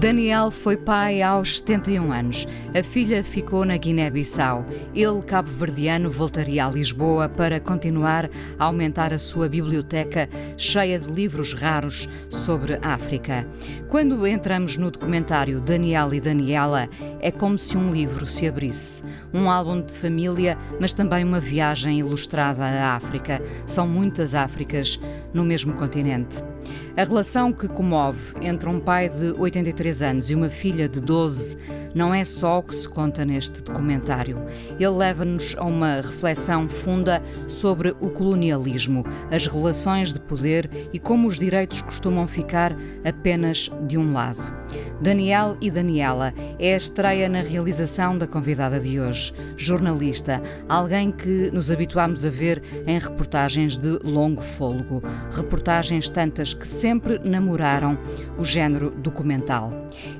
Daniel foi pai aos 71 anos. A filha ficou na Guiné-Bissau. Ele, cabo-verdiano, voltaria a Lisboa para continuar a aumentar a sua biblioteca cheia de livros raros sobre África. Quando entramos no documentário Daniel e Daniela, é como se um livro se abrisse. Um álbum de família, mas também uma viagem ilustrada à África. São muitas Áfricas no mesmo continente. A relação que comove entre um pai de 83 anos e uma filha de 12 não é só o que se conta neste documentário. Ele leva-nos a uma reflexão funda sobre o colonialismo, as relações de poder e como os direitos costumam ficar apenas de um lado. Daniel e Daniela é a estreia na realização da convidada de hoje, jornalista, alguém que nos habituámos a ver em reportagens de longo fôlego, reportagens tantas que sempre namoraram o género documental.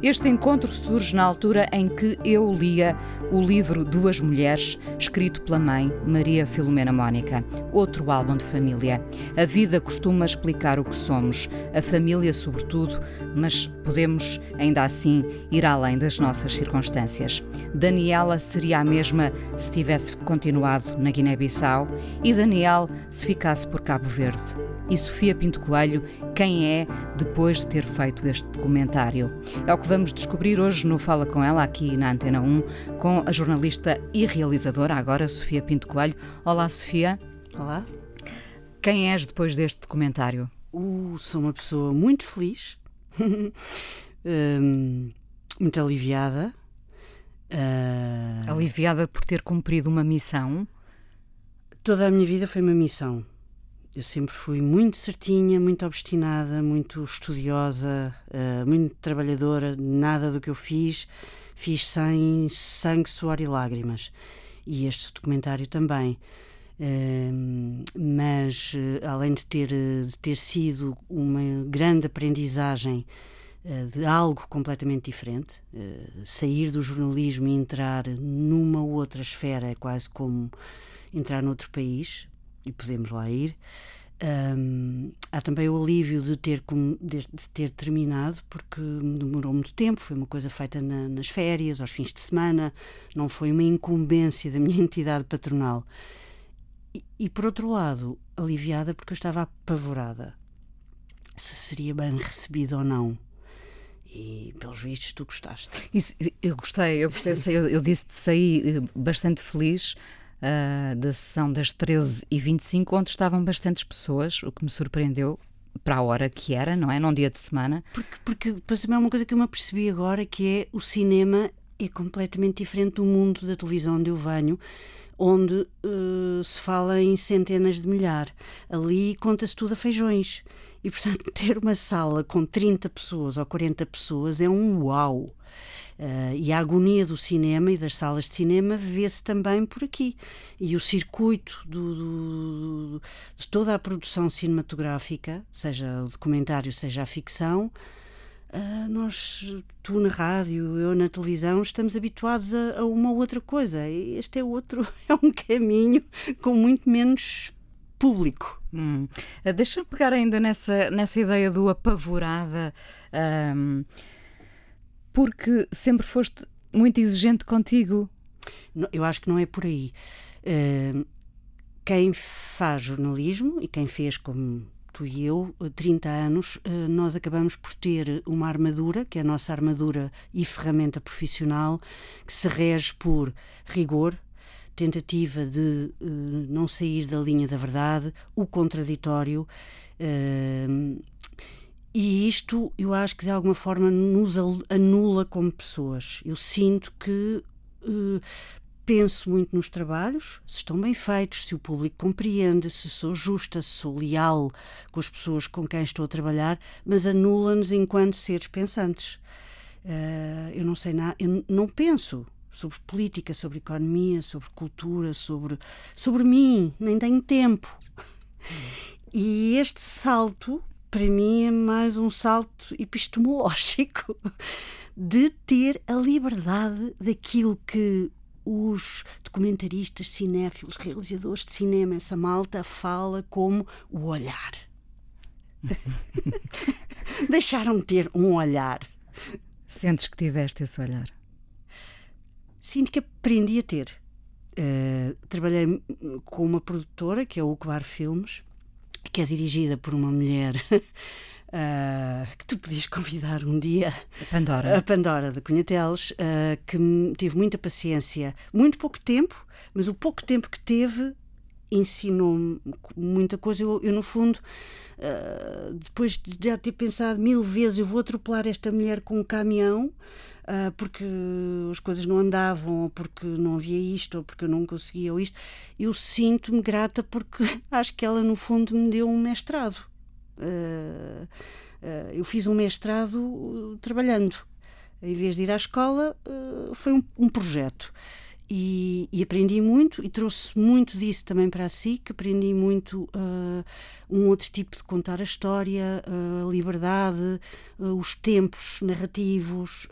Este encontro surge na altura em que eu lia o livro Duas Mulheres, escrito pela mãe, Maria Filomena Mónica, outro álbum de família. A vida costuma explicar o que somos, a família sobretudo, mas podemos ainda assim ir além das nossas circunstâncias. Daniela seria a mesma se tivesse continuado na Guiné-Bissau e Daniel se ficasse por Cabo Verde. E Sofia Pinto Coelho, quem é depois de ter feito este documentário? É o que vamos descobrir hoje no Fala Com Ela, aqui na Antena 1, com a jornalista e realizadora, agora Sofia Pinto Coelho. Olá, Sofia. Olá. Quem és depois deste documentário? Uh, sou uma pessoa muito feliz, um, muito aliviada. Uh... Aliviada por ter cumprido uma missão? Toda a minha vida foi uma missão. Eu sempre fui muito certinha, muito obstinada, muito estudiosa, uh, muito trabalhadora. Nada do que eu fiz, fiz sem sangue, suor e lágrimas. E este documentário também. Uh, mas, uh, além de ter, de ter sido uma grande aprendizagem de algo completamente diferente, sair do jornalismo e entrar numa outra esfera é quase como entrar noutro país, e podemos lá ir. Um, há também o alívio de ter, de, ter terminado, porque demorou muito tempo, foi uma coisa feita na, nas férias, aos fins de semana, não foi uma incumbência da minha entidade patronal. E, e por outro lado, aliviada porque eu estava apavorada se seria bem recebido ou não. E pelos vistos tu gostaste. Isso, eu gostei, eu gostei, eu, eu disse de sair eh, bastante feliz uh, da sessão das 13h25, onde estavam bastantes pessoas, o que me surpreendeu para a hora que era, não é? Num dia de semana. Porque, porque depois também é uma coisa que eu me apercebi agora, que é o cinema é completamente diferente do mundo da televisão onde eu venho onde uh, se fala em centenas de milhares. Ali conta-se tudo a feijões. E, portanto, ter uma sala com 30 pessoas ou 40 pessoas é um uau. Uh, e a agonia do cinema e das salas de cinema vê-se também por aqui. E o circuito do, do, de toda a produção cinematográfica, seja o documentário, seja a ficção, Uh, nós, tu na rádio, eu na televisão, estamos habituados a, a, uma outra coisa. Este é outro, é um caminho com muito menos público. Hum. Uh, Deixa-me pegar ainda nessa, nessa ideia do apavorada, um, porque sempre foste muito exigente contigo. Não, eu acho que não é por aí. Uh, quem faz jornalismo e quem fez como tu e eu, 30 anos, eh, nós acabamos por ter uma armadura, que é a nossa armadura e ferramenta profissional, que se rege por rigor, tentativa de uh, não sair da linha da verdade, o contraditório. E isto eu acho que de alguma forma nos anula como pessoas. Eu sinto que penso muito nos trabalhos, se estão bem feitos, se o público compreende, se sou justa, se sou leal com as pessoas com quem estou a trabalhar, mas anula-nos enquanto seres pensantes. Uh, eu não sei nada, eu não penso sobre política, sobre economia, sobre cultura, sobre, sobre mim, nem tenho tempo. E este salto, para mim, é mais um salto epistemológico de ter a liberdade daquilo que os documentaristas, cinéfilos, realizadores de cinema, essa malta fala como o olhar. Deixaram-me ter um olhar. Sentes que tiveste esse olhar? Sinto que aprendi a ter. Uh, trabalhei com uma produtora, que é o Ucbar Filmes, que é dirigida por uma mulher Uh, que tu podias convidar um dia. A Pandora. A Pandora de Cunhateles, uh, que teve muita paciência, muito pouco tempo, mas o pouco tempo que teve ensinou-me muita coisa. Eu, eu no fundo, uh, depois de já ter pensado mil vezes, eu vou atropelar esta mulher com um caminhão. Uh, porque as coisas não andavam, ou porque não havia isto, ou porque eu não conseguia, ou isto, eu sinto-me grata porque acho que ela, no fundo, me deu um mestrado. Uh, uh, eu fiz um mestrado trabalhando. Em vez de ir à escola, foi um, projeto. E, e, aprendi muito e trouxe muito disso também para a SIC. Aprendi muito uh, um outro tipo de contar a história, uh, a liberdade, uh, os tempos narrativos.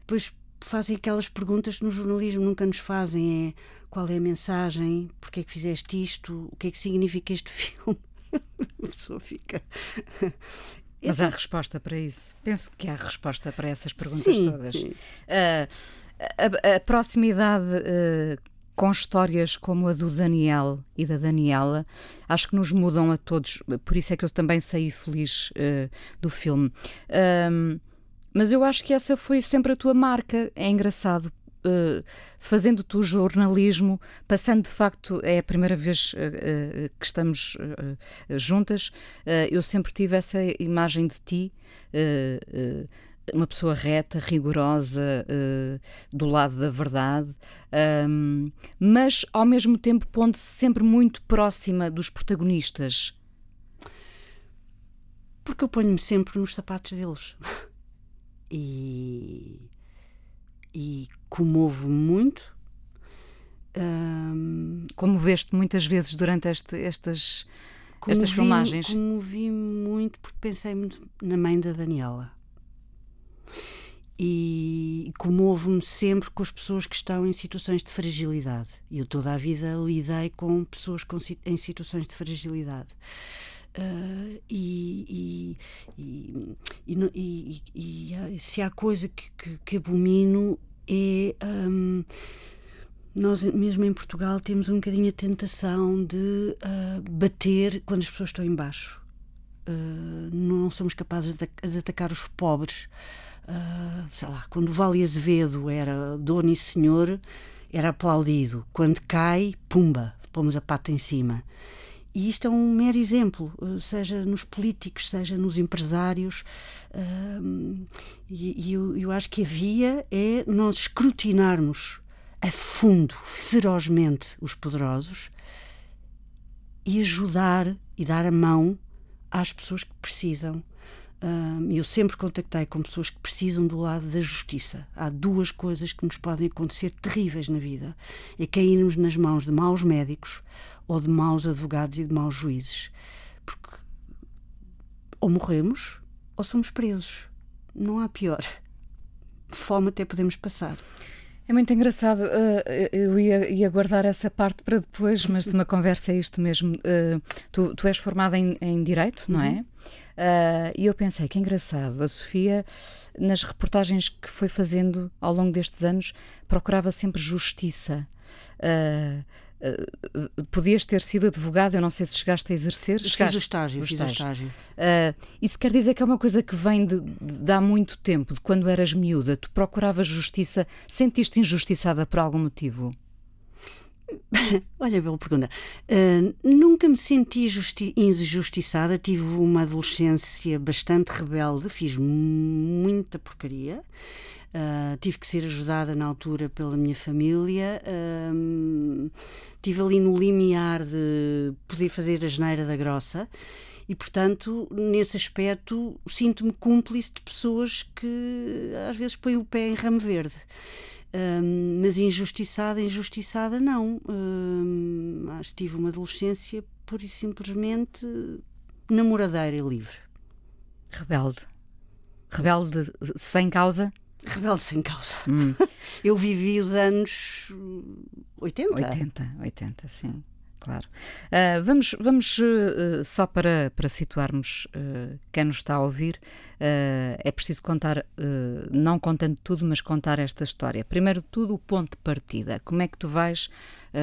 depois fazem aquelas perguntas que no jornalismo nunca nos fazem: é qual é a mensagem, porque é que fizeste isto, o que é que significa este filme. a pessoa fica. Mas há resposta para isso. Penso que há resposta para essas perguntas sim, todas. Sim. Uh, a, a proximidade uh, com histórias como a do Daniel e da Daniela, acho que nos mudam a todos. Por isso é que eu também saí feliz uh, do filme. Um, mas eu acho que essa foi sempre a tua marca. É engraçado. Uh, fazendo tu jornalismo, passando de facto, é a primeira vez uh, que estamos juntas, eu sempre tive essa imagem de ti uma pessoa reta, rigorosa, do lado da verdade, mas ao mesmo tempo pondo-se sempre muito próxima dos protagonistas. Porque eu ponho-me sempre nos sapatos deles. E, e comovo muito. Um, Comoveste muitas vezes durante este, estas, estas filmagens? Comovi muito porque pensei muito na mãe da Daniela e comovo-me sempre com as pessoas que estão em situações de fragilidade. Eu toda a vida lidei com pessoas com, em situações de fragilidade. Uh, e, e, e, e, se há coisa que, que, que abomino é. Um, nós, mesmo em Portugal, temos um bocadinho a tentação de uh, bater quando as pessoas estão embaixo. Uh, não somos capazes de, de atacar os pobres sei lá, quando Vale Azevedo era dono e senhor, era aplaudido. Quando cai, pumba, pomos a pata em cima. E isto é um mero exemplo, ah, seja nos políticos, seja nos empresários. Uh, e, e eu, eu acho que a via é nós escrutinarmos a fundo, ferozmente, os poderosos e ajudar e dar a mão às pessoas que precisam eu sempre contactei com pessoas que precisam do lado da justiça. Há duas coisas que nos podem acontecer terríveis na vida: é cairmos nas mãos de maus médicos ou de maus advogados e de maus juízes. Porque ou morremos ou somos presos. Não há pior. Fome até podemos passar. É muito engraçado. Uh, eu ia, ia, guardar essa parte para depois, mas uma conversa é isto mesmo. Uh, tu, tu, és formada em, em Direito, não é? uhum. Uh, e eu pensei que engraçado. A Sofia, nas reportagens que foi fazendo ao longo destes anos, procurava sempre justiça. Uh, Uh, podias ter sido advogado, eu não sei se chegaste a exercer. Chegaste, fiz o estágio, o fiz estágio. estágio. Uh, isso quer dizer que é uma coisa que vem de, de, de, há muito tempo, de quando eras miúda. Tu procuravas justiça, sentiste injustiçada por algum motivo? Olha, bela pergunta. Uh, nunca me senti injustiçada. Tive uma adolescência bastante rebelde, fiz muita porcaria. Uh, tive que ser ajudada na altura pela minha família. Uh, tive ali no limiar de poder fazer a geneira da grossa. E, portanto, nesse aspecto, sinto-me cúmplice de pessoas que às vezes põem o pé em ramo verde. Um, mas injustiçada, injustiçada não. Um, acho que tive uma adolescência pura e simplesmente namoradeira e livre. Rebelde. Rebelde sem causa? Rebelde sem causa. Hum. Eu vivi os anos 80. 80, 80, sim claro. Uh, vamos vamos uh, só para, para situarmos uh, quem nos está a ouvir, é preciso contar, não contando tudo, mas contar esta história. Primeiro de tudo, o ponto de partida. Como é que tu vais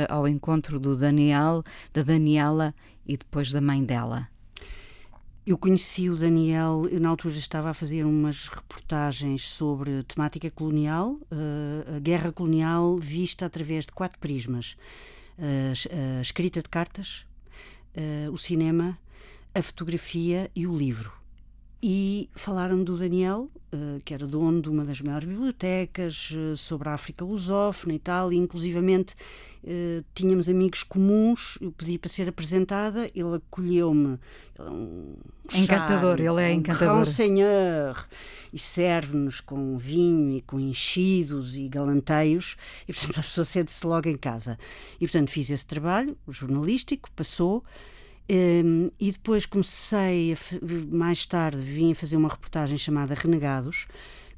ao encontro do Daniel, da Daniela e depois da mãe dela? Eu conheci o Daniel, eu na altura estava a fazer umas reportagens sobre temática colonial, a guerra colonial vista através de quatro prismas a, a escrita de cartas, o cinema, a fotografia e o livro. E falaram do Daniel, que era dono de uma das maiores bibliotecas, sobre a África lusófona e tal, e inclusivamente tínhamos amigos comuns, eu pedi para ser apresentada, ele acolheu-me. Ele é um encantador, charme, ele é um encantador. senhor, e serve-nos com vinho e com enchidos e galanteios, e portanto a pessoa sente-se logo em casa. E portanto fiz esse trabalho jornalístico, passou. Um, e depois comecei, mais tarde, vim fazer uma reportagem chamada Renegados,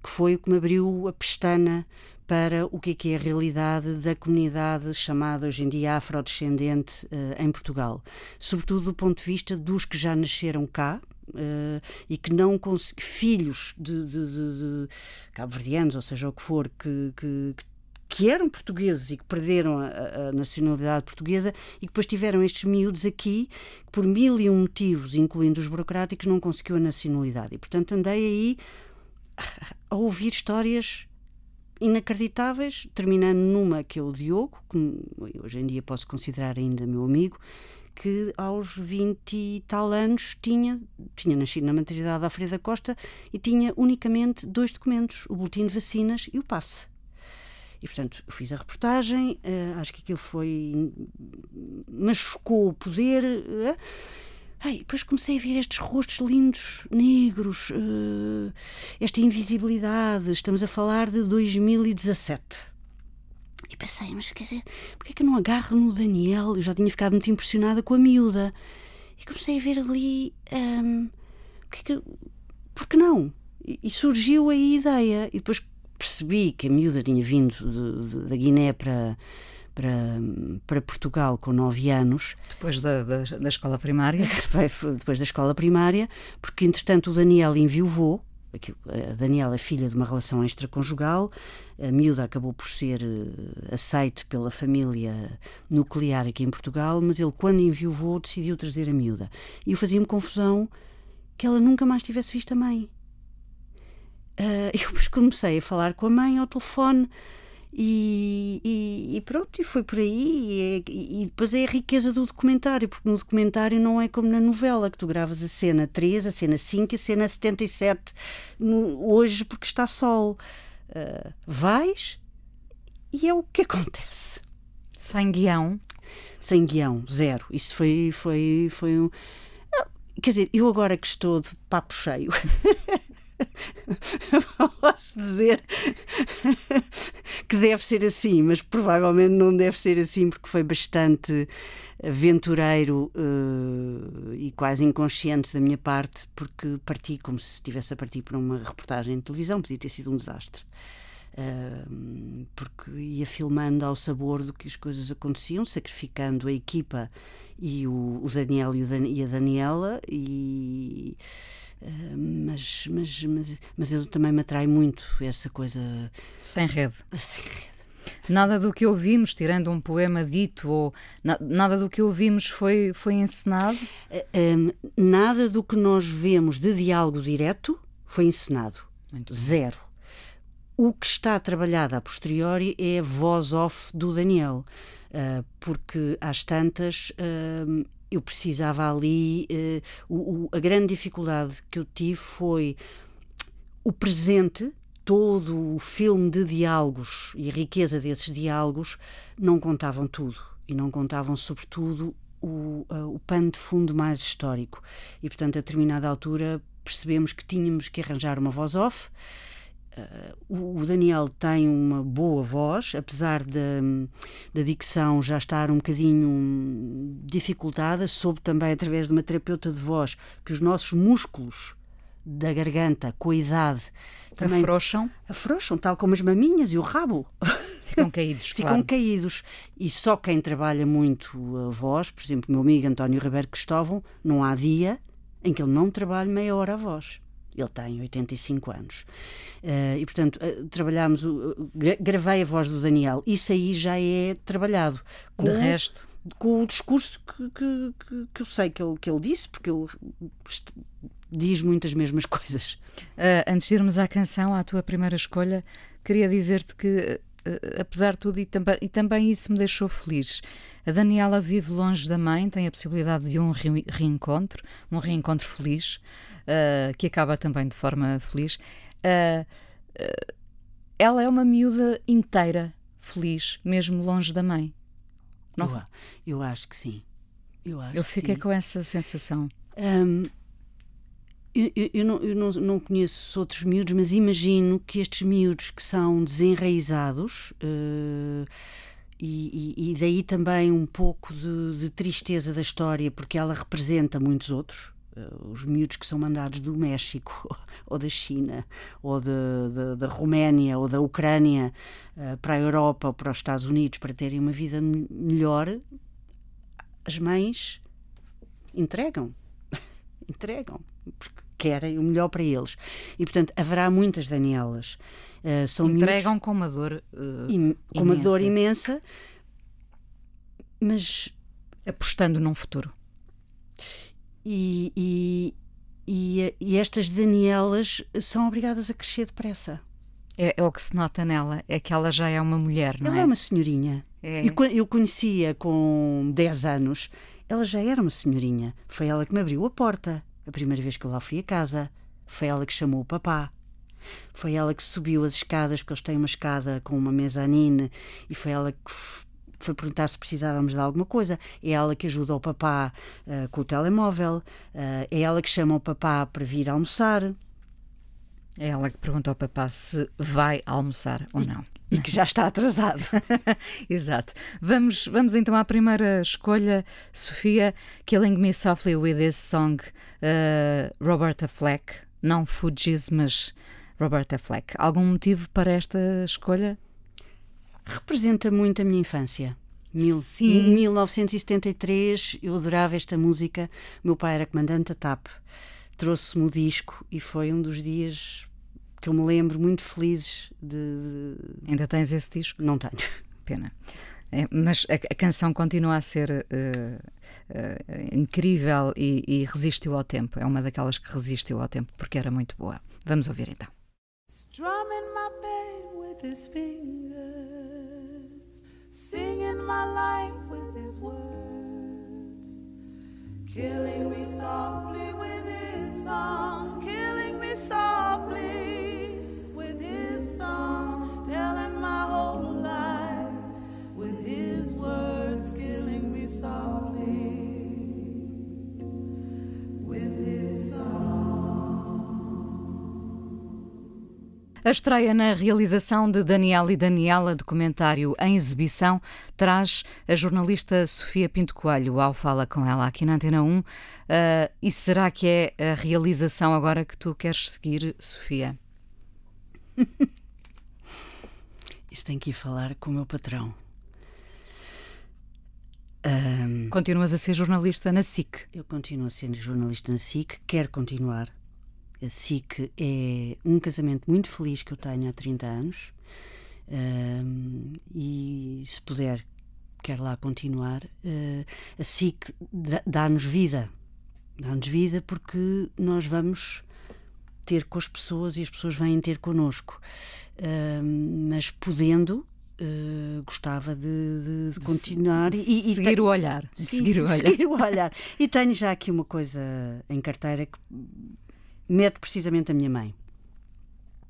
que foi o que me abriu a pestana para o que é, que é a realidade da comunidade chamada hoje em dia afrodescendente uh, em Portugal. Sobretudo do ponto de vista dos que já nasceram cá, Uh, e que não filhos de, de, de, de cabo-verdianos, ou seja, o que for, que, que, que que eram portugueses e que perderam a, a, nacionalidade portuguesa e que depois tiveram estes miúdos aqui, que por mil e um motivos, incluindo os burocráticos, não conseguiu a nacionalidade. E, portanto, andei aí a ouvir histórias inacreditáveis, terminando numa que é o Diogo, que hoje em dia posso considerar ainda meu amigo, que aos 20 e tal anos tinha, tinha nascido na maternidade da Alfredo da Costa e tinha unicamente dois documentos, o boletim de vacinas e o passe. E, portanto, fiz a reportagem, uh, acho que aquilo foi. mas chocou o poder. Uh, Ai, depois comecei a ver estes rostos lindos, negros, uh, esta invisibilidade. Estamos a falar de 2017. E pensei, mas quer dizer, porquê é que eu não agarro no Daniel? Eu já tinha ficado muito impressionada com a miúda. E comecei a ver ali. Um, ehm, porque, é que, por que não? E, e surgiu a ideia. E depois percebi que a miúda tinha vindo de, de, da Guiné para, para, para Portugal com 9 anos. Depois da, da, da escola primária? Depois da escola primária, porque entretanto o Daniel enviuvou. A Daniela é filha de uma relação extraconjugal, a miúda acabou por ser eh, aceito pela família nuclear aqui em Portugal, mas ele, quando enviuvou, decidiu trazer a miúda. E eu fazia-me confusão que ela nunca mais tivesse visto a mãe. Uh, eu comecei a falar com a mãe ao telefone e, e, e pronto, e foi por aí. E, e, depois é a riqueza do documentário, porque no documentário não é como na novela, que tu gravas a cena 3, a cena 5 e a cena 77 no, hoje porque está sol. Uh, vais e é o que acontece. Sem guião? Sem guião, zero. Isso foi, foi, foi um. Quer dizer, eu agora que estou de papo cheio. posso dizer que deve ser assim, mas provavelmente não deve ser assim porque foi bastante aventureiro uh, e quase inconsciente da minha parte, porque parti como se estivesse a partir para uma reportagem de televisão, podia ter sido um desastre. Uh, porque ia filmando ao sabor do que as coisas aconteciam, sacrificando a equipa e o, o Daniel e, o Dan, e a Daniela e mas, mas, mas, mas eu também me atrai muito essa coisa. Sem rede. Sem rede. Nada do que ouvimos, tirando um poema dito, ou na, nada do que ouvimos foi, foi encenado? Ah, nada do que nós vemos de diálogo direto foi encenado. Muito Zero. O que está trabalhado a posteriori é a voz off do Daniel, uh, porque às tantas eu precisava ali. Uh, o, o, a grande dificuldade que eu tive foi o presente, todo o filme de diálogos e a riqueza desses diálogos não contavam tudo. E não contavam, sobretudo, o, o pano de fundo mais histórico. E, portanto, a determinada altura percebemos que tínhamos que arranjar uma voz off. Uh, o Daniel tem uma boa voz, apesar da, da dicção já estar um bocadinho dificultada, soube também através de uma terapeuta de voz que os nossos músculos da garganta, com a idade, também afrouxam, afrouxam tal como as maminhas e o rabo. Ficam caídos, Ficam claro. caídos. E só quem trabalha muito a voz, por exemplo, meu amigo António Ribeiro Cristóvão, não há dia em que ele não trabalhe meia hora a voz. Ele tem 85 anos. Uh, e, portanto, uh, trabalhámos, uh, gravei a voz do Daniel. Isso aí já é trabalhado. Com, de resto. Com o discurso que, que, que, que eu sei que ele, que ele disse, porque ele diz muitas mesmas coisas. Uh, antes de irmos à canção, à tua primeira escolha, queria dizer-te que, apesar de tudo, e, também, e também isso me deixou feliz. A Daniela vive longe da mãe, tem a possibilidade de um re reencontro, um reencontro feliz, uh, que acaba também de forma feliz. ela é uma miúda inteira, feliz, mesmo longe da mãe. Não? Eu, eu acho que sim. Eu, acho eu fiquei sim. com essa sensação. Um, eu, eu, não, eu não, conheço outros miúdos, mas imagino que estes miúdos que são desenraizados uh, e, e, daí também um pouco de, de, tristeza da história, porque ela representa muitos outros. Uh, os miúdos que são mandados do México ou da China ou da Roménia ou da Ucrânia uh, para a Europa ou para os Estados Unidos para terem uma vida melhor, as mães entregam. entregam. Porque querem o melhor para eles. E, portanto, haverá muitas Danielas. Uh, são Entregam miúdos, com uma dor uh, im, com uma dor imensa, mas apostando num futuro. E, e, e, e, estas Danielas são obrigadas a crescer depressa. É, é, o que se nota nela, é que ela já é uma mulher, não ela é? Ela é uma senhorinha. É. Eu conhecia com 10 anos, ela já era uma senhorinha. Foi ela que me abriu a porta. A primeira vez que eu lá fui a casa, foi ela que chamou o papá. Foi ela que subiu as escadas, porque eles têm uma escada com uma mezanine, e foi ela que foi perguntar se precisávamos de alguma coisa. É ela que ajuda o papá uh, com o telemóvel, uh, é ela que chama o papá para vir almoçar. É ela que pergunta ao papá se vai almoçar ou não. E que já está atrasado. Exato. Vamos, vamos então à primeira escolha, Sofia. Killing Me Softly with This Song, uh, Roberta Fleck. Não Fugis, mas Roberta Fleck. Algum motivo para esta escolha? Representa muito a minha infância. Mil, Sim. 1973, eu adorava esta música. Meu pai era comandante da TAP. Trouxe-me o disco e foi um dos dias que eu me lembro muito felizes de. Ainda tens esse disco? Não tenho. Pena. É, mas a, a, canção continua a ser uh, uh, incrível e, e, resistiu ao tempo. É uma daquelas que resistiu ao tempo porque era muito boa. Vamos ouvir então. Strumming my pain with his fingers, singing my life with his words, killing me softly with his song, A estreia na realização de Daniel e Daniela, documentário em exibição, traz a jornalista Sofia Pinto Coelho ao Fala com ela aqui na Antena 1. Uh, e será que é a realização agora que tu queres seguir, Sofia? Isso tem que ir falar com o meu patrão. Um, Continuas a ser jornalista na SIC? Eu continuo a ser jornalista na SIC, quero continuar. A SIC é um casamento muito feliz que eu tenho há 30 anos um, e, se puder, quero lá continuar. Uh, a SIC dá-nos vida, dá-nos vida porque nós vamos ter com as pessoas e as pessoas vêm ter connosco. Mas podendo, uh, gostava de, de, de continuar e, e seguir o olhar. Sim, seguir, o olhar. seguir o olhar. E tenho já aqui uma coisa em carteira que mete precisamente a minha mãe.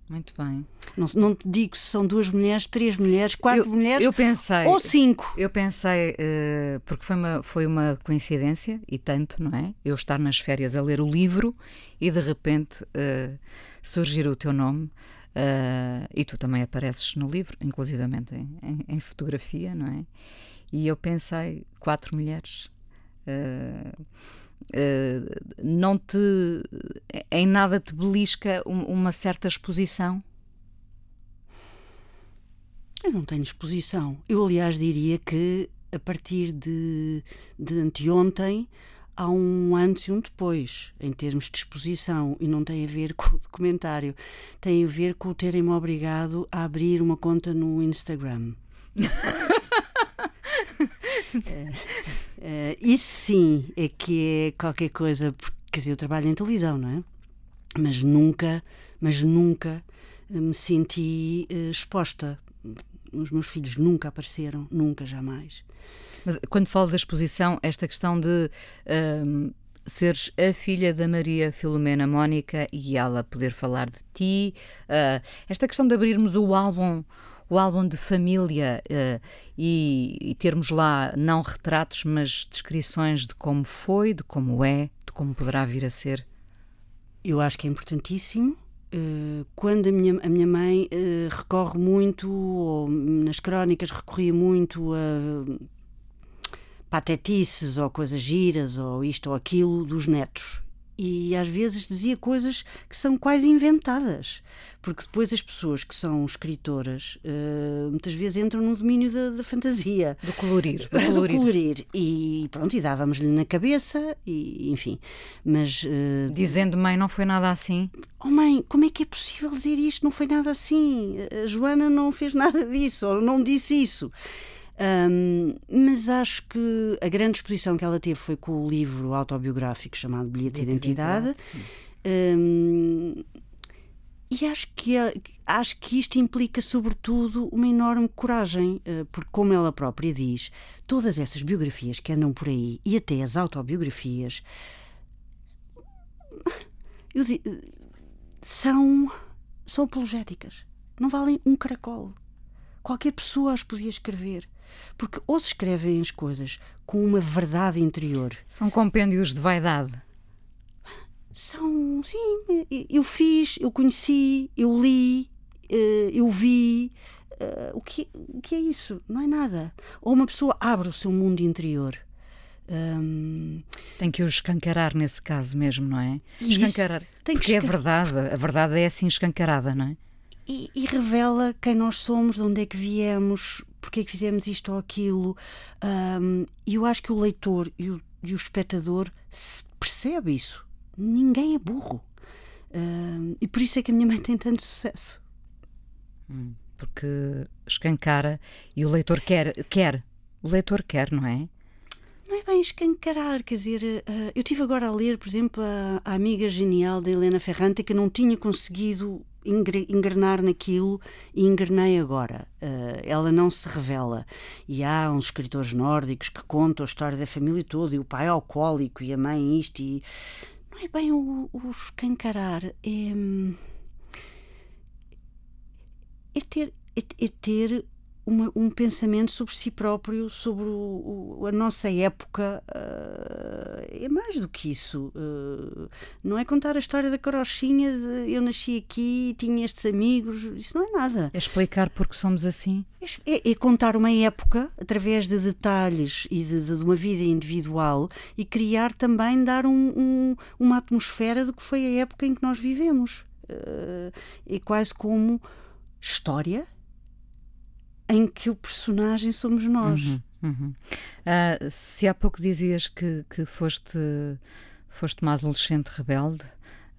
Muito bem. Não, não te digo se são duas mulheres, três mulheres, quatro eu, mulheres eu pensei, ou cinco. Eu pensei, uh, porque foi uma, foi uma coincidência, e tanto, não é? Eu estar nas férias a ler o livro e de repente uh, surgir o teu nome. Uh, e tu também apareces no livro, inclusivamente em, em, em, fotografia, não é? E eu pensei, quatro mulheres. Uh, uh, não te. em nada te belisca um, uma certa exposição? Eu não tenho exposição. Eu, aliás, diria que a partir de, de anteontem há um antes e um depois, em termos de exposição, e não tem a ver com o documentário, tem a ver com o terem-me obrigado a abrir uma conta no Instagram. é, é, isso sim é que é qualquer coisa, porque quer dizer, eu trabalho em televisão, não é? Mas nunca, mas nunca me senti uh, exposta. Os meus filhos nunca apareceram, nunca, jamais. Mas quando falo da exposição, esta questão de um, seres a filha da Maria Filomena Mónica e ela poder falar de ti, uh, esta questão de abrirmos o álbum o álbum de família uh, e, e, termos lá não retratos, mas descrições de como foi, de como é, de como poderá vir a ser? Eu acho que é importantíssimo. Uh, quando a minha, a minha mãe uh, recorre muito, ou nas crónicas recorria muito a patetices ou coisas giras ou isto ou aquilo dos netos. E às vezes dizia coisas que são quase inventadas, porque depois as pessoas que são escritoras uh, muitas vezes entram no domínio da, da fantasia. Do colorir. Do colorir. do colorir. E pronto, e dávamos-lhe na cabeça, e enfim. Mas. Uh, Dizendo, mãe, não foi nada assim? Oh, mãe, como é que é possível dizer isto? Não foi nada assim. A Joana não fez nada disso, ou não disse isso. Um, mas acho que a grande exposição que ela teve foi com o livro autobiográfico chamado Bilhete de Identidade. Um, e acho que, é, acho que isto implica, sobretudo, uma enorme coragem, eh, porque, como ela própria diz, todas essas biografias que andam por aí e até as autobiografias eu, são, são apologéticas. Não valem um caracol. Qualquer pessoa as podia escrever. Porque ou se escrevem as coisas com uma verdade interior. São compêndios de vaidade. São, sim. Eu fiz, eu conheci, eu li, eh, eu vi. Eh, o que, o que é isso? Não é nada. Ou uma pessoa abre o seu mundo interior. Um... Tem que o escancarar nesse caso mesmo, não é? Escancarar. Tem porque que é verdade, a verdade é assim escancarada, não é? E, e, revela quem nós somos, de onde é que viemos, porque é que fizemos isto ou aquilo. E eu acho que o leitor e o, e o espectador percebe isso. Ninguém é burro. E por isso é que a minha mãe tem tanto sucesso. Hum, porque escancara e o leitor quer, quer. O leitor quer, não é? Não é bem escancarar, quer dizer, uh, eu tive agora a ler, por exemplo, a, a amiga genial da Helena Ferrante que não tinha conseguido engrenar naquilo e engrenei agora. Uh, ela não se revela. E há uns escritores nórdicos que contam a história da família toda, e o pai é alcoólico e a mãe isto, e não é bem o, o escancarar, é, é ter, é, é ter uma, um pensamento sobre si próprio, sobre o, o, a nossa época. Uh, é mais do que isso. Uh, não é contar a história da carochinha de eu nasci aqui, tinha estes amigos. Isso não é nada. É explicar porque somos assim? É, é contar uma época através de detalhes e de, de, de, uma vida individual e criar também, dar um, um, uma atmosfera do que foi a época em que nós vivemos. Uh, é quase como história em que o personagem somos nós. Uhum, uhum. Uh, se há pouco dizias que, que foste, foste uma adolescente rebelde,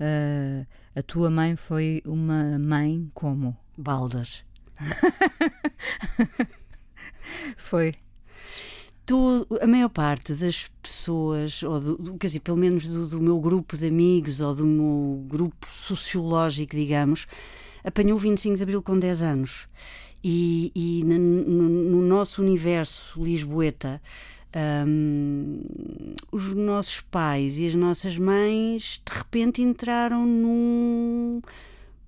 uh, a tua mãe foi uma mãe como? Baldas. foi. Todo, a maior parte das pessoas, ou do, quer dizer, pelo menos do, do meu grupo de amigos ou do meu grupo sociológico, digamos, apanhou o 25 de Abril com 10 anos e, e no, no, nosso universo lisboeta, um, os nossos pais e as nossas mães de repente entraram num,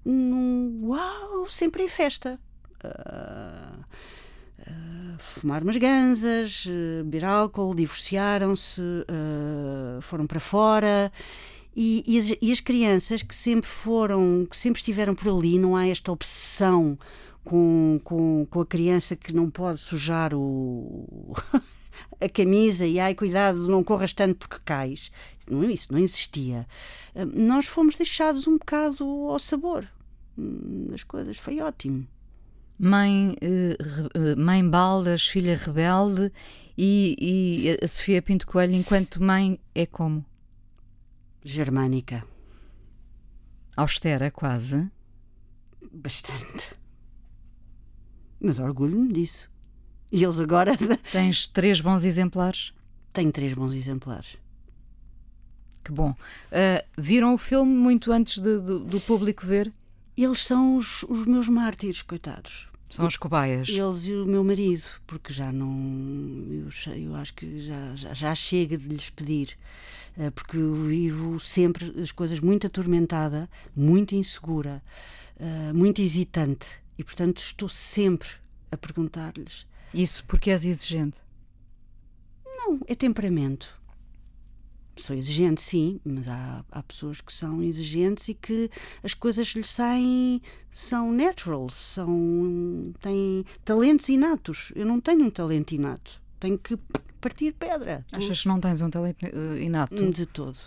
num uau, sempre em festa. Uh, fumar umas ganzas, beber álcool, divorciaram-se, foram para fora. E, e, as, e, as, crianças que sempre foram, que sempre estiveram por ali, não há esta obsessão com, com, com a criança que não pode sujar o. a camisa e ai, cuidado, não corras tanto porque cais. Não é isso, não existia. Nós fomos deixados um bocado ao sabor das coisas, foi ótimo. Mãe, uh, mãe Baldas, filha rebelde e, e a Sofia Pinto Coelho, enquanto mãe, é como? Germânica. Austera, quase? Bastante. Mas orgulho-me disso. E eles agora. Tens três bons exemplares? Tenho três bons exemplares. Que bom. Uh, viram o filme muito antes de, de, do público ver? Eles são os, os meus mártires, coitados. São as cobaias. Eles e o meu marido, porque já não. Eu, eu acho que já, já, já, chega de lhes pedir. Eh, porque eu vivo sempre as coisas muito atormentada, muito insegura, eh, muito hesitante. E, portanto, estou sempre a perguntar-lhes. Isso porque és exigente? Não, é temperamento sou exigente, sim, mas há, há pessoas que são exigentes e que as coisas lhes saem, são natural, são, têm talentos inatos. Eu não tenho um talento inato, tenho que partir pedra. Achas que não tens um talento uh, inato? De todo.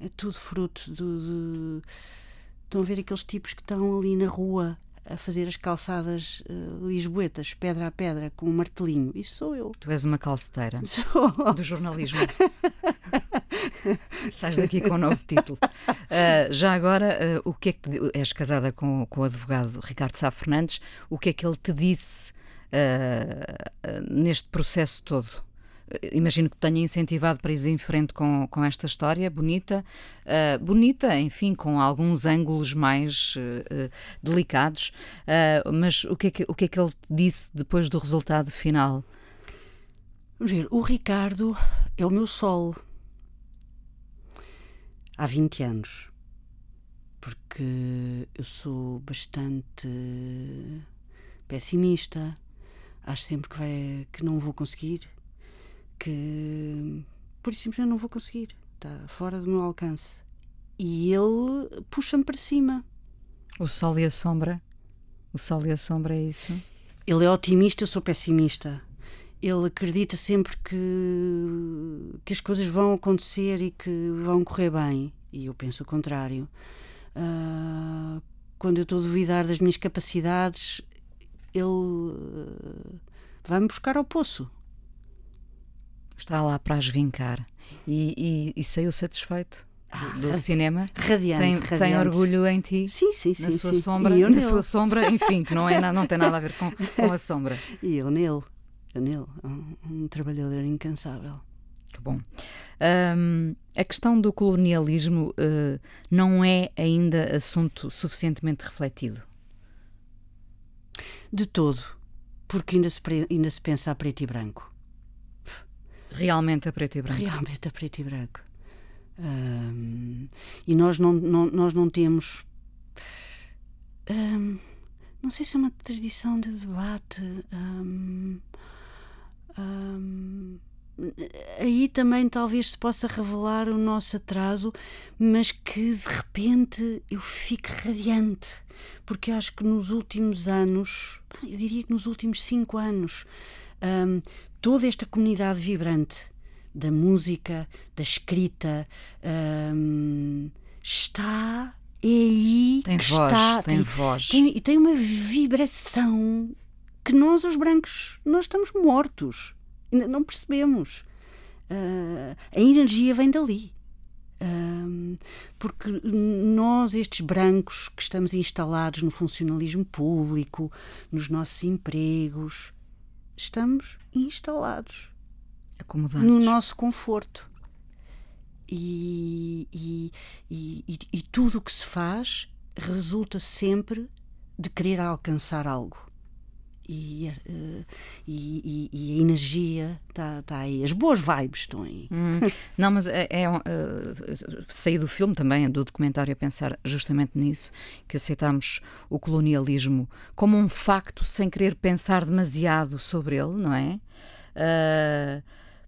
É tudo fruto do. De... Estão a ver aqueles tipos que estão ali na rua a fazer as calçadas uh, lisboetas, pedra a pedra, com um martelinho. Isso sou eu. Tu és uma calceteira. Sou. Do jornalismo. Sais daqui com um novo título. Uh, já agora, uh, o que é que és casada com, com o advogado Ricardo Sá Fernandes? O que é que ele te disse neste processo todo? Imagino que tenha incentivado para ir em frente com, com esta história bonita, uh, bonita, enfim, com alguns ângulos mais uh, delicados, uh, mas o que, é que, o que é que ele disse depois do resultado final? Vamos ver, o Ricardo é o meu sol. Há 20 anos, porque eu sou bastante pessimista, acho sempre que, vai, que não vou conseguir, que por isso simplesmente não vou conseguir, está fora do meu alcance. E ele puxa-me para cima. O sol e a sombra? O sol e a sombra é isso? Ele é otimista, eu sou pessimista. Ele acredita sempre que, que as coisas vão acontecer e que vão correr bem. E eu penso o contrário. Uh, quando eu estou a duvidar das minhas capacidades, ele uh, vai-me buscar ao poço está lá para as vincar e, e, e saiu satisfeito do, do cinema. Radiante tem, radiante. tem orgulho em ti? Sim, sim, sim. Na sua sim. sombra, na sua sombra, enfim, que não, é, não tem nada a ver com, com a sombra. E eu nele, eu nele, um, um trabalhador incansável. Que bom. Um, a questão do colonialismo uh, não é ainda assunto suficientemente refletido? De todo, porque ainda se, ainda se pensa a preto e branco. Realmente a preto e branco. Realmente a preto e branco. Um, e nós não, não, nós não temos. Um, não sei se é uma tradição de debate. Um, aí também talvez se possa revelar o nosso atraso, mas que de repente eu fique radiante, porque acho que nos últimos anos, eu diria que nos últimos cinco anos, um, toda esta comunidade vibrante da música, da escrita, um, está é aí tem que voz, está tem, tem voz. e tem uma vibração que nós os brancos nós estamos mortos. Não percebemos. Uh, a energia vem dali. Um, porque nós estes brancos que estamos instalados no funcionalismo público nos nossos empregos estamos instalados Acomodados. no nosso conforto. E, e, e, e tudo o que se faz resulta sempre de querer alcançar algo. E, uh, e, e, a energia está tá aí, as boas vibes estão aí. Hum, não, mas é, é uh, saí do filme também, do documentário, a pensar justamente nisso, que aceitámos o colonialismo como um facto sem querer pensar demasiado sobre ele, não é? Uh,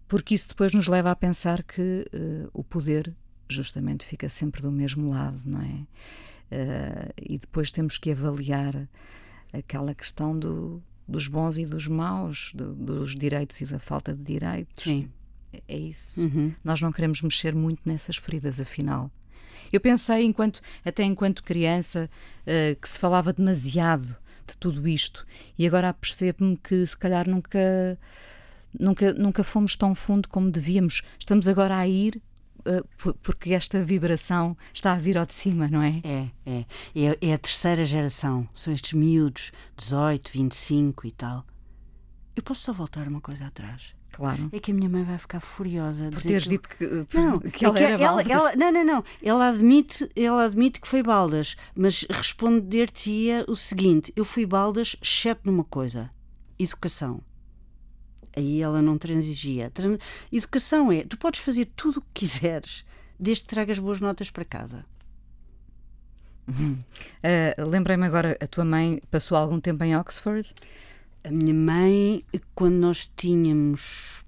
porque isso depois nos leva a pensar que o poder justamente fica sempre do mesmo lado, não é? e depois temos que avaliar aquela questão do, dos bons e dos maus, do, dos direitos e da falta de direitos. Sim. É, é isso. Uhum. Nós não queremos mexer muito nessas feridas, afinal. Eu pensei, enquanto, até enquanto criança, uh, que se falava demasiado de tudo isto e agora percebo-me que se calhar nunca, nunca, nunca fomos tão fundo como devíamos. Estamos agora a ir porque esta vibração está a vir ao de cima, não é? É, é. É, é a terceira geração. São estes miúdos, 18, 25 e tal. Eu posso só voltar uma coisa atrás? Claro. É que a minha mãe vai ficar furiosa. Por teres que... dito que, não, que ela é que era ela, ela, Não, não, não. Ela admite, ela admite que foi baldas, mas responder-te-ia o seguinte: eu fui baldas, exceto numa coisa: educação aí ela não transigia. Educação é, tu podes fazer tudo o que quiseres, desde que tragas boas notas para casa. Uhum. Uh, Lembrei-me agora, a tua mãe passou algum tempo em Oxford? A minha mãe, quando nós tínhamos,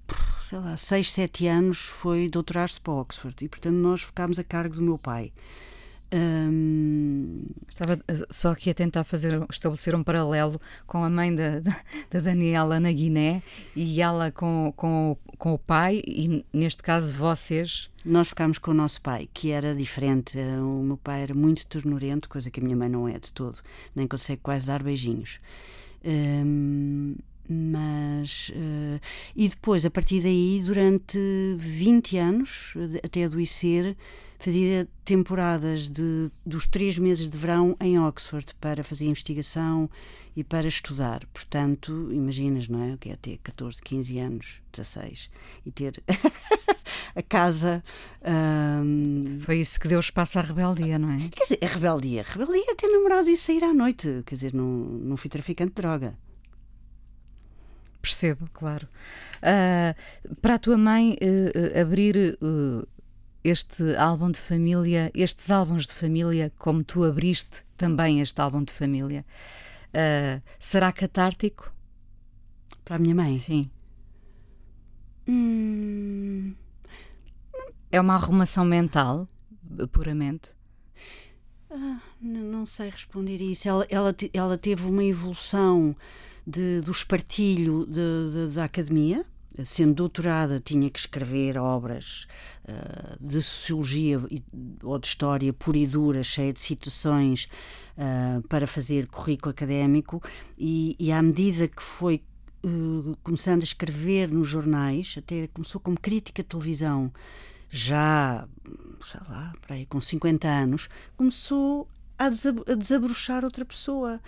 sei lá, 6, 7 anos, foi doutorar-se para Oxford e, portanto, nós ficámos a cargo do meu pai. Hum... Estava eh, só aqui a tentar fazer, estabelecer um paralelo com a mãe da, da, Daniela na Guiné e ela com, com, com o pai, e neste caso vocês. Nós ficámos com o nosso pai, que era diferente. O meu pai era muito ternurento, coisa que a minha mãe não é de todo, nem consegue quase dar beijinhos. Hum, mas uh, e depois a partir daí durante 20 anos até adoecer fazia temporadas de, dos três meses de verão em Oxford para fazer investigação e para estudar. Portanto, imaginas, não é? O que é ter 14, 15 anos, 16 e ter a casa. Um... Foi isso que deu espaço à rebeldia, não é? Quer dizer, a rebeldia. A rebeldia é ter namorados e sair à noite. Quer dizer, não, não fui traficante de droga. Percebo, claro. Uh, para a tua mãe uh, abrir uh, este álbum de família, estes álbuns de família, como tu abriste também este álbum de família, uh, será catártico? Para a minha mãe? Sim. Hum... É uma arrumação mental, puramente? Ah, não sei responder isso. Ela, ela, ela teve uma evolução de, do espartilho de, de, da academia. Sendo doutorada, tinha que escrever obras uh, de sociologia ou de história pura e dura, cheia de citações, uh, para fazer currículo académico, e, e à medida que foi uh, começando a escrever nos jornais, até começou como crítica de televisão, já, sei lá, aí, com 50 anos, começou a, desabrochar outra pessoa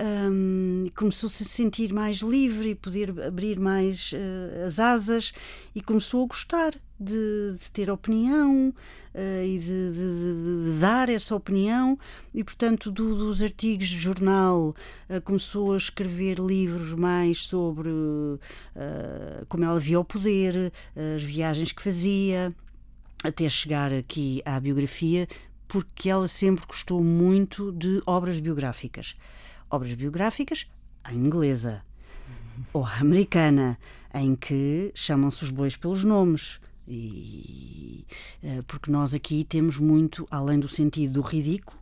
um, começou-se a sentir mais livre e poder abrir mais uh, as asas e começou a gostar de, de ter opinião uh, e de, de, de, dar essa opinião. E portanto do, dos artigos de jornal uh, começou a escrever livros mais sobre como ela via o poder as viagens que fazia até chegar aqui à biografia porque ela sempre gostou muito de obras biográficas obras biográficas à inglesa ou à americana, em que chamam-se os bois pelos nomes. E, eh, porque nós aqui temos muito, além do sentido do ridículo,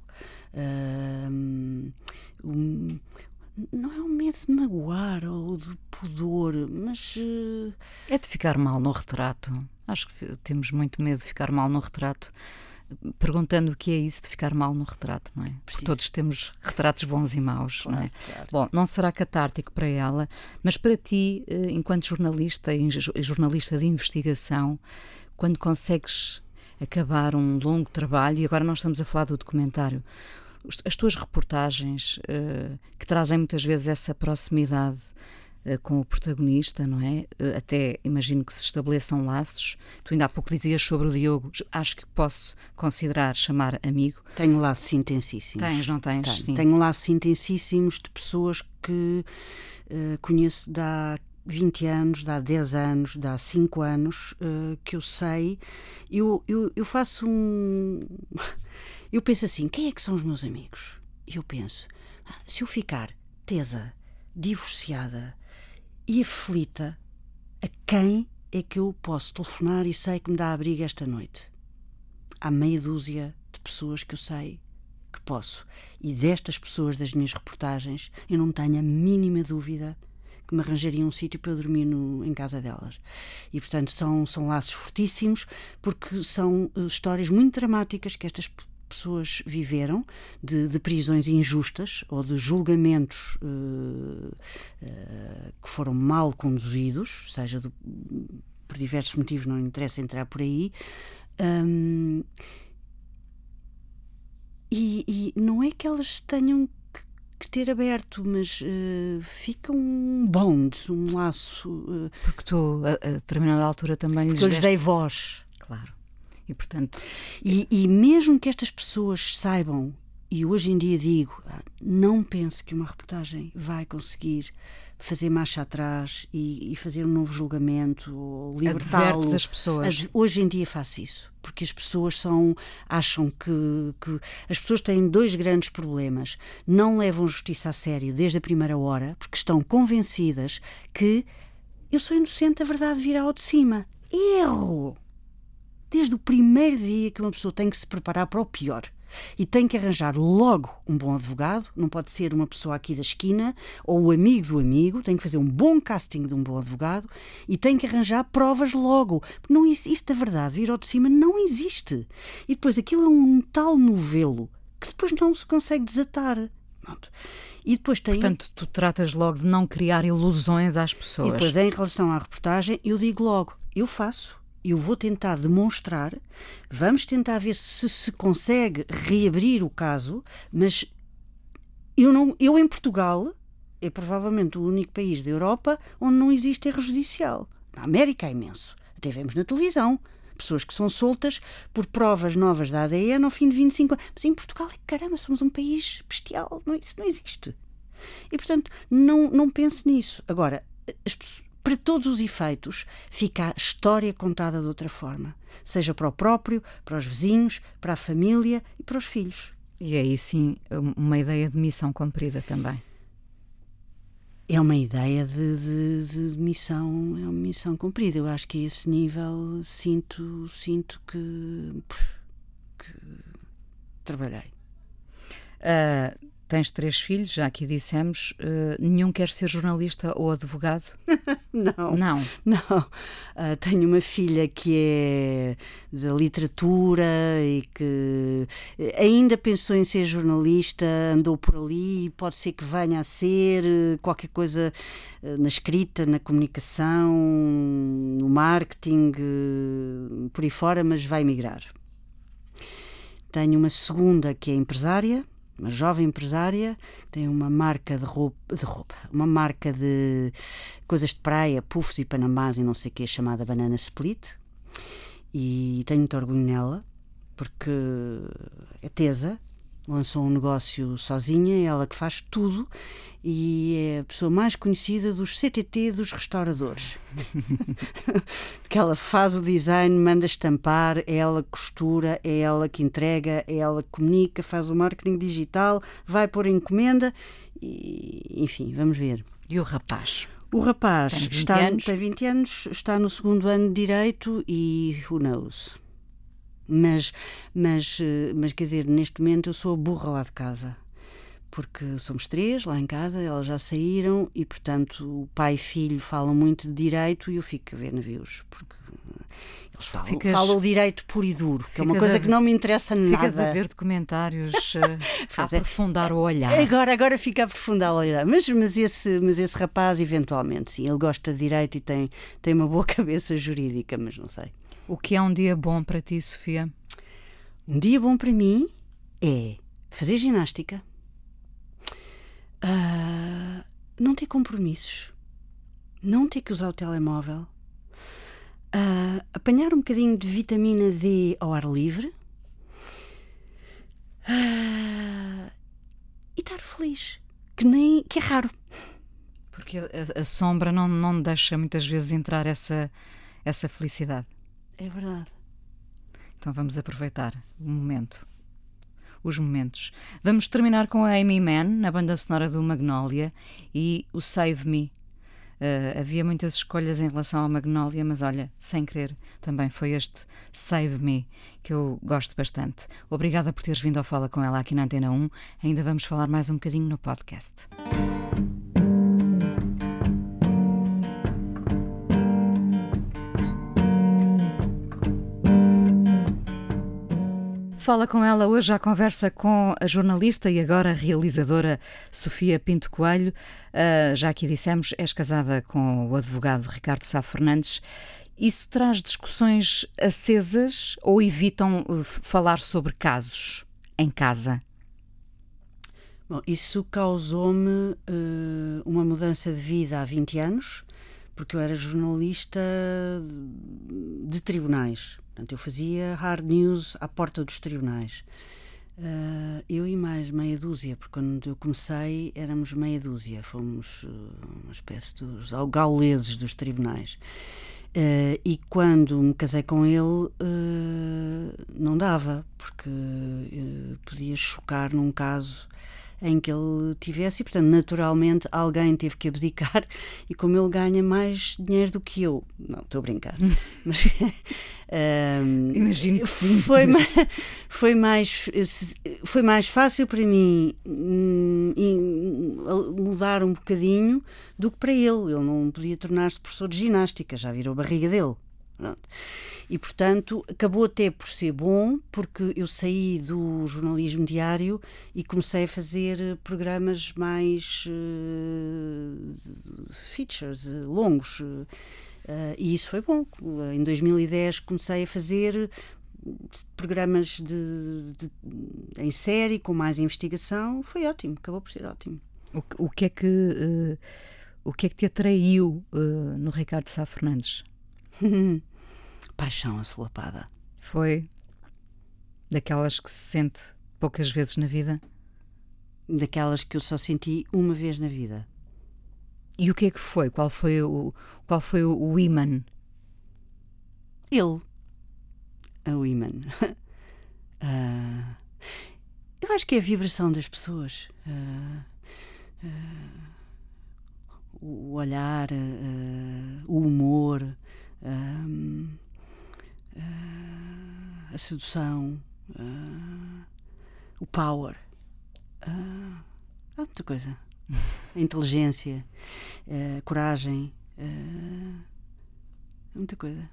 eh, um, não é o medo de magoar ou de pudor, mas. Uh... É de ficar mal no retrato. Acho que temos muito medo de ficar mal no retrato perguntando o que é isso de ficar mal no retrato, não é? Porque todos temos retratos bons e maus, claro, não é? Claro. Bom, não será catártico para ela, mas para ti, eh, enquanto jornalista e jornalista de investigação, quando consegues acabar um longo trabalho, e agora nós estamos a falar do documentário, as tuas reportagens uh, que trazem muitas vezes essa proximidade com o protagonista, não é? Uh, até imagino que se estabeleçam laços. Tu ainda há pouco dizias sobre o Diogo, acho que posso considerar chamar amigo. Tenho laços intensíssimos. Tens, não tens? Tenho, Sim. Tenho laços intensíssimos de pessoas que uh, conheço de há 20 anos, de há 10 anos, de há 5 anos, uh, que eu sei. Eu, eu, eu faço um. Eu penso assim: quem é que são os meus amigos? E eu penso: ah, se eu ficar tesa, divorciada e aflita, a quem é que eu posso telefonar e sei que me dá abrigo esta noite? Há meia dúzia de pessoas que eu sei que posso. E destas pessoas, das minhas reportagens, eu não tenho a mínima dúvida que me arranjariam um sítio para eu dormir no, em casa delas. E, portanto, são, são laços fortíssimos, porque são uh, histórias muito dramáticas que estas pessoas viveram de, de, prisões injustas ou de julgamentos uh, uh, que foram mal conduzidos, seja do, por diversos motivos, não interessa entrar por aí. Um, e, e, não é que elas tenham que, que ter aberto, mas uh, fica um bond, um laço. Porque tu, a, a determinada altura, também lhes, lhes dei voz. Claro. E portanto. E, e mesmo que estas pessoas saibam, e hoje em dia digo, não pense que uma reportagem vai conseguir fazer marcha atrás e, e fazer um novo julgamento ou libertá-lo. as pessoas. Hoje em dia faço isso, porque as pessoas são acham que, que as pessoas têm dois grandes problemas. Não levam justiça a sério desde a primeira hora, porque estão convencidas que eu sou inocente, a verdade virá ao de cima. Erro! Desde o primeiro dia que uma pessoa tem que se preparar para o pior e tem que arranjar logo um bom advogado, não pode ser uma pessoa aqui da esquina ou o amigo do amigo, tem que fazer um bom casting de um bom advogado e tem que arranjar provas logo. Não, isso da verdade, vir ao de cima, não existe. E depois aquilo é um tal novelo que depois não se consegue desatar. Pronto. E depois tem... Portanto, tu tratas logo de não criar ilusões às pessoas. E depois, em relação à reportagem, eu digo logo, eu faço eu vou tentar demonstrar, vamos tentar ver se se consegue reabrir o caso, mas eu, não, eu em Portugal é provavelmente o único país da Europa onde não existe erro judicial. Na América é imenso. Até vemos na televisão. Pessoas que são soltas por provas novas da ADN ao fim de 25 anos. Mas em Portugal, caramba, somos um país bestial. Não, isso não existe. E, portanto, não, não pense nisso. Agora, as pessoas para todos os efeitos, fica a história contada de outra forma, seja para o próprio, para os vizinhos, para a família e para os filhos. E aí sim, uma ideia de missão cumprida também. É uma ideia de, de, de, missão, é uma missão cumprida. Eu acho que a esse nível sinto, sinto que, que trabalhei. Uh, Tens três filhos, já aqui dissemos. Uh, nenhum quer ser jornalista ou advogado? não. Não. Não. Uh, tenho uma filha que é da literatura e que ainda pensou em ser jornalista, andou por ali, pode ser que venha a ser eh, qualquer coisa na escrita, na comunicação, no marketing, por aí fora, mas vai migrar. Tenho uma segunda que é empresária uma jovem empresária, tem uma marca de roupa, de roupa, uma marca de coisas de praia, puffs e panamás e não sei o que, chamada Banana Split. E tenho muito orgulho nela, porque é tesa, lançou um negócio sozinha, é ela que faz tudo e é a pessoa mais conhecida dos CTT dos restauradores. Porque ela faz o design, manda estampar, é ela que costura, é ela que entrega, é ela que comunica, faz o marketing digital, vai pôr encomenda e, enfim, vamos ver. E o rapaz? O rapaz tem 20 está, anos? tem 20 anos, está no segundo ano de Direito e who knows? Mas, mas, mas quer dizer, neste momento eu sou a burra lá de casa. Porque somos três lá em casa, elas já saíram e, portanto, o pai e filho falam muito de direito e eu fico a ver navios. Porque eles falam, Ficas- falam o direito puro e duro, que é uma coisa a que ver- não me interessa Ficas a nada. ver documentários uh, a é. aprofundar o olhar. Agora, agora fica a aprofundar a olhar. Mas, mas, esse, mas esse rapaz, eventualmente, sim, ele gosta de direito e tem, tem uma boa cabeça jurídica, mas não sei. O que é um dia bom para ti, Sofia? Um dia bom para mim é fazer ginástica, ah, não ter compromissos, não ter que usar o telemóvel, uh, apanhar um bocadinho de vitamina D ao ar livre uh, e estar feliz, que, nem, que é raro. Porque a, a, sombra não, não deixa muitas vezes entrar essa, essa felicidade. É verdade. Então vamos aproveitar o momento. Os momentos. Vamos terminar com a Amy Mann, na banda sonora do Magnolia, e o Save Me, Uh, havia muitas escolhas em relação à Magnolia, mas olha, sem querer, também foi este Save Me que eu gosto bastante. Obrigada por teres vindo ao Fala com ela aqui na Antena 1. Ainda vamos falar mais um bocadinho no podcast. Fala com ela hoje à conversa com a jornalista e agora realizadora Sofia Pinto Coelho. Uh, já aqui dissemos, és casada com o advogado Ricardo Sá Fernandes. Isso traz discussões acesas ou evitam uh, falar sobre casos em casa? Bom, isso causou-me uh, uma mudança de vida há 20 anos, porque eu era jornalista de tribunais. Portanto, eu fazia hard news à porta dos tribunais. Uh, eu e mais meia dúzia, porque quando eu comecei éramos meia dúzia, fomos uh, uma espécie dos gauleses dos tribunais. Uh, e quando me casei com ele, não dava, porque podia chocar num caso em que ele tivesse, e portanto, naturalmente, alguém teve que abdicar. E como ele ganha mais dinheiro do que eu, não, estou a brincar, mas um, imagino que sim. Foi, mais, foi, mais, foi mais fácil para mim hum, mudar um bocadinho do que para ele. Ele não podia tornar-se professor de ginástica, já virou a barriga dele. E, portanto, acabou até por ser bom, porque eu saí do jornalismo diário e comecei a fazer programas mais uh, features, uh, longos. Uh, e isso foi bom. Em 2010 comecei a fazer programas de, de, em série, com mais investigação. Foi ótimo, acabou por ser ótimo. O, o que é que. o que é que te atraiu no Ricardo Sá Fernandes? Paixão assolapada. Foi daquelas que se sente poucas vezes na vida? Daquelas que eu só senti uma vez na vida. E o que é que foi? Qual foi o, qual foi o, o imã? Ele. O imã. uh, eu acho que é a vibração das pessoas. Uh, uh, o olhar, o humor, uh, a sedução, uh, o power. Uh, há muita coisa. A inteligência, a coragem, muita coisa.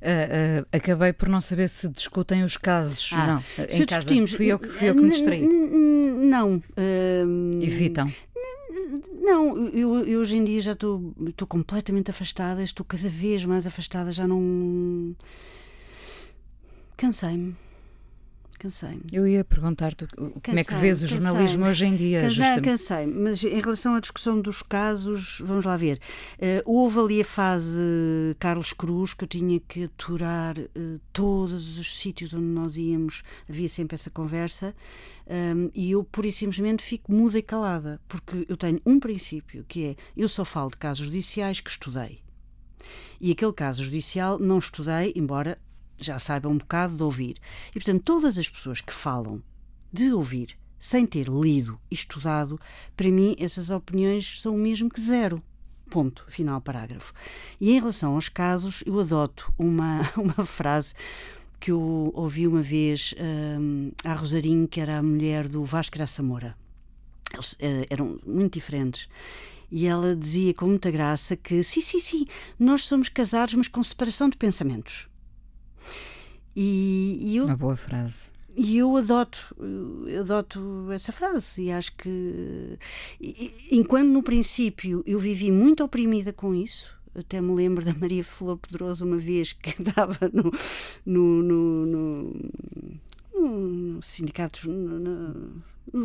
Uh, uh, acabei por não saber se discutem os casos. Ah, não, se em casa fui eu, que, fui eu que me distraí. Não. Uh, Evitam. Não, eu, eu, hoje em dia já estou, estou completamente afastada, estou cada vez mais afastada, já não. Cansei-me. Cansei-me. Eu ia perguntar-te como é que vês o jornalismo hoje em dia. Cansei, cansei mas em relação à discussão dos casos, vamos lá ver. Uh, houve ali a fase Carlos Cruz que eu tinha que aturar uh, todos os sítios onde nós íamos, havia sempre essa conversa, um, e eu pura e simplesmente fico muda e calada, porque eu tenho um princípio que é eu só falo de casos judiciais que estudei. E aquele caso judicial não estudei, embora já saiba um bocado de ouvir. E, portanto, todas as pessoas que falam de ouvir sem ter lido e estudado, para mim essas opiniões são o mesmo que zero. Ponto, final parágrafo. E em relação aos casos, eu adoto uma, uma frase que eu ouvi uma vez um, a Rosarinho, que era a mulher do Vasco Graça Moura. Eles uh, eram muito diferentes. E ela dizia com muita graça que, sim, sim, sim, nós somos casados, mas com separação de pensamentos. E, e eu, Uma boa frase. E eu adoto, eu adoto essa frase e acho que enquanto no princípio eu vivi muito oprimida com isso, até me lembro da Maria Flor Pedroso uma vez que estava no, no, no, no, no sindicato, no,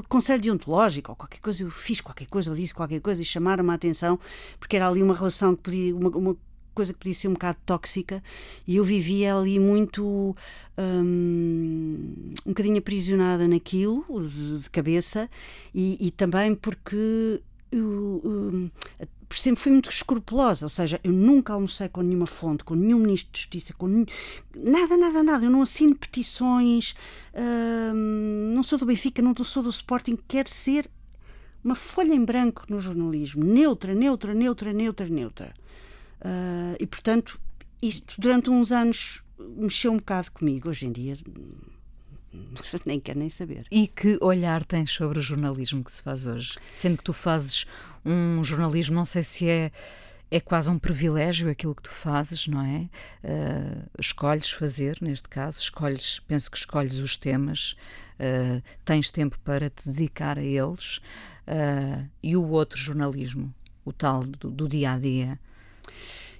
conselho deontológico ou qualquer coisa, eu fiz qualquer coisa, ou disse qualquer coisa e chamaram-me a atenção porque era ali uma relação que podia, uma, uma coisa que podia ser um bocado tóxica e eu vivia ali muito um, um bocadinho aprisionada naquilo de, cabeça e, e, também porque eu, um, sempre fui muito escrupulosa, ou seja, eu nunca almocei com nenhuma fonte, com nenhum ministro de Justiça, com nada, nada, nada. Eu não assino petições, hum, não sou do Benfica, não sou do Sporting, quero ser uma folha em branco no jornalismo, neutra, neutra, neutra, neutra, neutra. Uh, e portanto, isto durante uns anos mexeu um bocado comigo. Hoje em dia nem quero nem saber. E que olhar tens sobre o jornalismo que se faz hoje? Sendo que tu fazes um jornalismo, não sei se é é quase um privilégio aquilo que tu fazes, não é? Uh, escolhes fazer, neste caso, escolhes, penso que escolhes os temas, uh, tens tempo para te dedicar a eles, uh, e o outro jornalismo, o tal do, do dia a dia.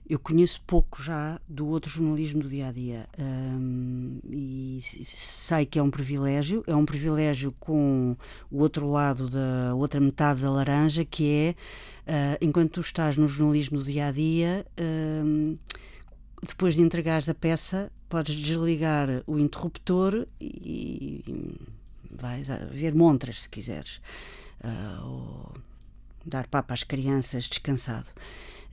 Eu conheço pouco já do outro jornalismo do dia a dia um, e sei que é um privilégio. É um privilégio com o outro lado da outra metade da laranja, que é uh, enquanto tu estás no jornalismo do dia a dia, um, depois de entregares a peça, podes desligar o interruptor e, e vais ver montras se quiseres, uh, ou dar papo às crianças descansado.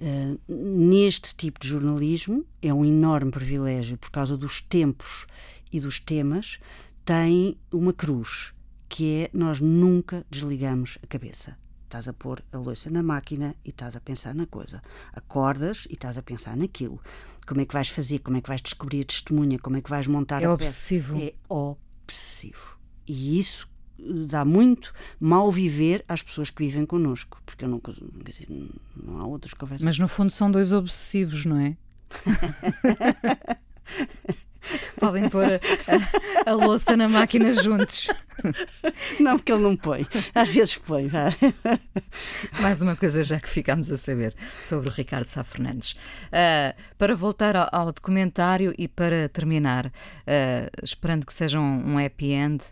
Uh, neste tipo de jornalismo, é um enorme privilégio por causa dos tempos e dos temas, tem uma cruz, que é nós nunca desligamos a cabeça. Estás a pôr a louça na máquina e estás a pensar na coisa. Acordas e estás a pensar naquilo. Como é que vais fazer? Como é que vais descobrir a testemunha? Como é que vais montar é a obsessivo. peça? É obsessivo. E isso dá muito mal viver às pessoas que vivem connosco, porque eu nunca, quer dizer, não há outras conversas. Mas no fundo são dois obsessivos, não é? Podem pôr a, a, a, louça na máquina juntos. Não, porque ele não põe. Às vezes põe. Mais uma coisa já que ficámos a saber sobre o Ricardo Sá Fernandes. Uh, para voltar ao, ao, documentário e para terminar, uh, esperando que seja um, um happy end,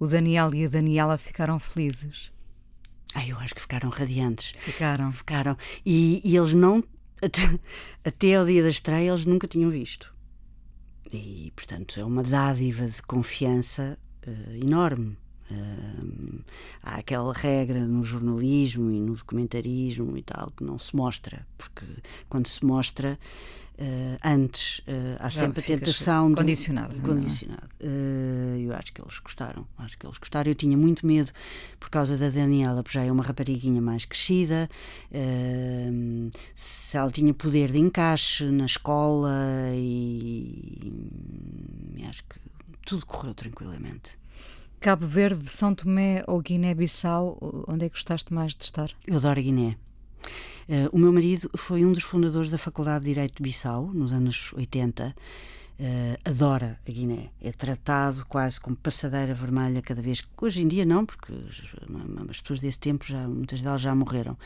o Daniel e a Daniela ficaram felizes. Ah, eu acho que ficaram radiantes. Ficaram. Ficaram. E, e eles não. Até, até ao dia da estreia, eles nunca tinham visto. E, portanto, é uma dádiva de confiança uh, enorme. Uh, há aquela regra no jornalismo e no documentarismo e tal que não se mostra, porque quando se mostra Uh, antes uh, há Já sempre a tentação condicionado, de, condicionado. Uh, eu acho que eles gostaram acho que eles gostaram. Eu tinha muito medo por causa da Daniela porque já é uma rapariguinha mais crescida. Se ela tinha poder de encaixe na escola e, e acho que tudo correu tranquilamente Cabo Verde, São Tomé ou Guiné-Bissau onde é que gostaste mais de estar? Eu adoro Guiné Uh, o meu marido foi um dos fundadores da Faculdade de Direito de Bissau, nos anos 80. Uh, adora a Guiné. É tratado quase como passadeira vermelha cada vez. Hoje em dia não, porque as pessoas desse tempo, já, muitas delas já morreram.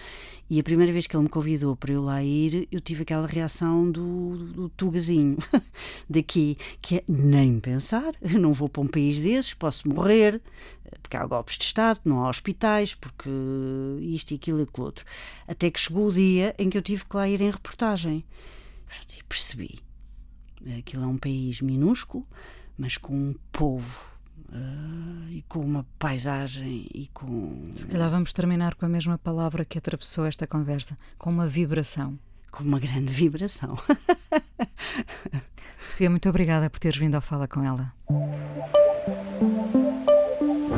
E a primeira vez que ele me convidou para eu lá ir, eu tive aquela reação do, do tugazinho daqui, que é nem pensar, eu não vou para um país desses, posso morrer, porque há golpes de Estado, não há hospitais, porque isto e aquilo e aquilo outro. Até que chegou o dia em que eu tive que lá ir em reportagem. E percebi Aquilo é um país minúsculo, mas com um povo uh, e com uma paisagem e com. Se calhar vamos terminar com a mesma palavra que atravessou esta conversa, com uma vibração. Com uma grande vibração. Sofia, muito obrigada por teres vindo ao Fala com ela